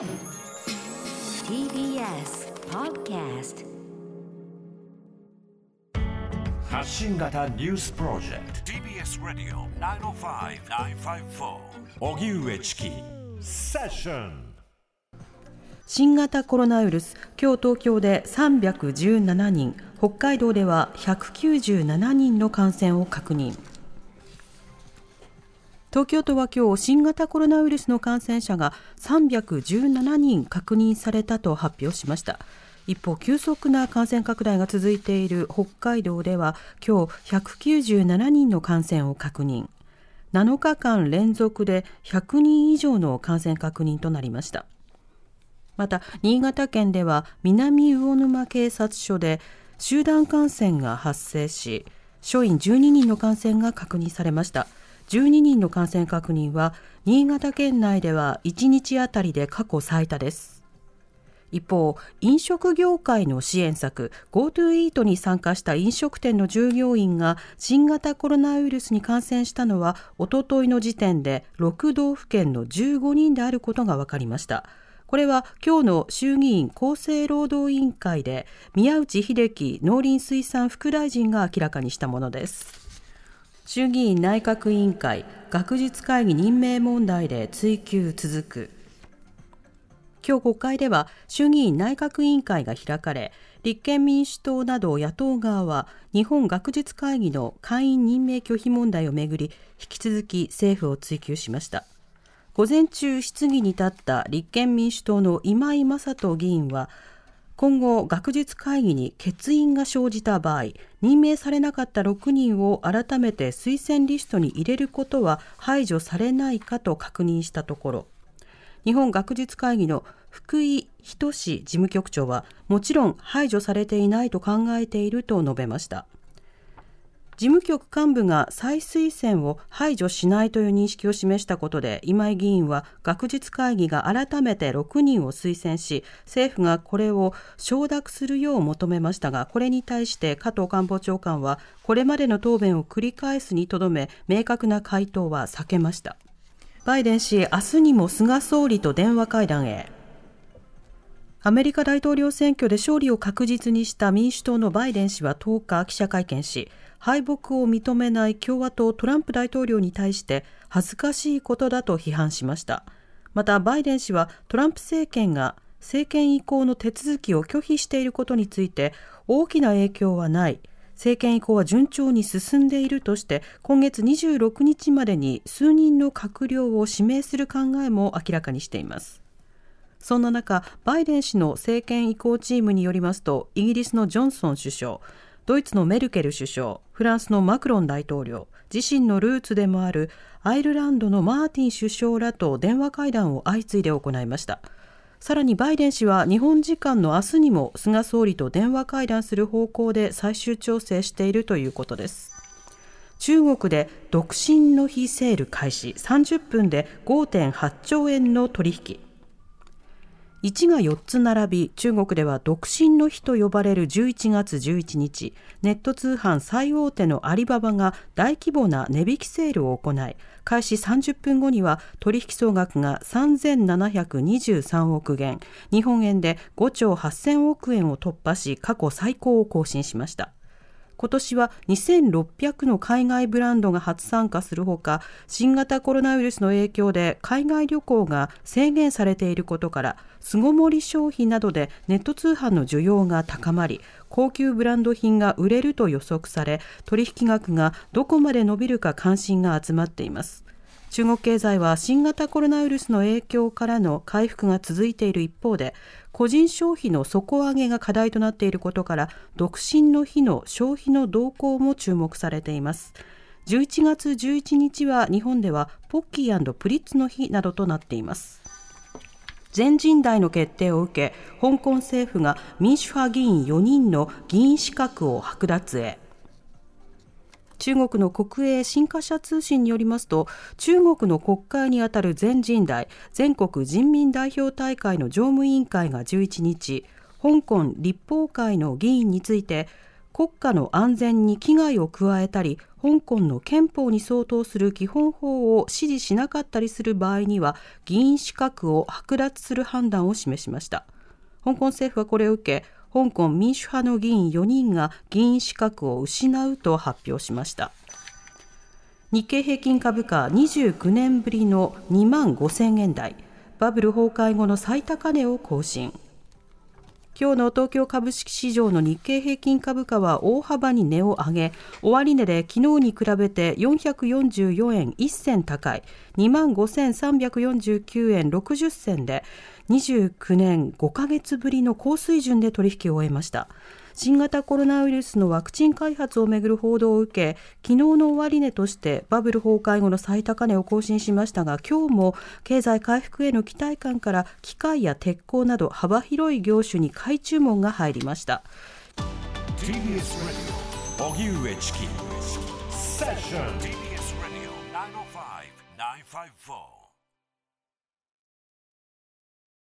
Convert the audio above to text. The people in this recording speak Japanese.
TBS Podcast 発信型ニュースプロジェクト。TBS ラディオ905-954おぎゅうえちきセッション新型コロナウイルス。今日東京で317人。北海道では197人の感染を確認東京都は今日新型コロナウイルスの感染者が317人確認されたと発表しました。一方急速な感染拡大が続いている北海道では今日197人の感染を確認。7日間連続で100人以上の感染確認となりました。また新潟県では南魚沼警察署で集団感染が発生し署員12人の感染が確認されました。12人の感染確認は新潟県内では1日あたりで過去最多です。一方飲食業界の支援策 GoTo イートに参加した飲食店の従業員が新型コロナウイルスに感染したのはおとといの時点で6道府県の15人であることが分かりました。これは今日の衆議院厚生労働委員会で宮内秀樹農林水産副大臣が明らかにしたものです。衆議院内閣委員会学術会議任命問題で追及続く。今日国会では衆議院内閣委員会が開かれ立憲民主党など野党側は日本学術会議の会員任命拒否問題をめぐり引き続き政府を追及しました。午前中質疑に立った立憲民主党の今井正人議員は今後学術会議に欠員が生じた場合任命されなかった6人を改めて推薦リストに入れることは排除されないかと確認したところ日本学術会議の福井仁事務局長はもちろん排除されていないと考えていると述べました。事務局幹部が再推薦を排除しないという認識を示したことで今井議員は学術会議が改めて6人を推薦し政府がこれを承諾するよう求めましたがこれに対して加藤官房長官はこれまでの答弁を繰り返すにとどめ明確な回答は避けました。バイデン氏明日にも菅総理と電話会談へ。アメリカ大統領選挙で勝利を確実にした民主党のバイデン氏は10日記者会見し敗北を認めない共和党トランプ大統領に対して恥ずかしいことだと批判しました。またバイデン氏はトランプ政権が政権移行の手続きを拒否していることについて大きな影響はない。政権移行は順調に進んでいるとして今月26日までに数人の閣僚を指名する考えも明らかにしています。そんな中バイデン氏の政権移行チームによりますとイギリスのジョンソン首相ドイツのメルケル首相フランスのマクロン大統領自身のルーツでもあるアイルランドのマーティン首相らと電話会談を相次いで行いました。さらにバイデン氏は日本時間の明日にも菅総理と電話会談する方向で最終調整しているということです。中国で独身の日セール開始30分で5.8兆円の取引。1が4つ並び中国では独身の日と呼ばれる11月11日ネット通販最大手のアリババが大規模な値引きセールを行い開始30分後には取引総額が3723億元日本円で5兆8000億円を突破し過去最高を更新しました。今年は2600の海外ブランドが初参加するほか新型コロナウイルスの影響で海外旅行が制限されていることから巣ごもり消費などでネット通販の需要が高まり高級ブランド品が売れると予測され取引額がどこまで伸びるか関心が集まっています。中国経済は新型コロナウイルスの影響からの回復が続いている一方で個人消費の底上げが課題となっていることから独身の日の消費の動向も注目されています。11月11日は日本ではポッキープリッツの日などとなっています。全人代の決定を受け香港政府が民主派議員4人の議員資格を剥奪へ。中国の国営新華社通信によりますと中国の国会にあたる全人代全国人民代表大会の常務委員会が11日香港立法会の議員について国家の安全に危害を加えたり香港の憲法に相当する基本法を支持しなかったりする場合には議員資格を剥奪する判断を示しました。香港政府はこれを受け香港民主派の議員4人が議員資格を失うと発表しました。日経平均株価29年ぶりの2万5000円台。バブル崩壊後の最高値を更新。今日の東京株式市場の日経平均株価は大幅に値を上げ終値で昨日に比べて444円1銭高い2万5349円60銭で29年5ヶ月ぶりの高水準で取引を終えました。新型コロナウイルスのワクチン開発をめぐる報道を受け昨日の終値としてバブル崩壊後の最高値を更新しましたが今日も経済回復への期待感から機械や鉄鋼など幅広い業種に買い注文が入りました。TBS ラジオ荻上チキセッション TBS ラジオ905-954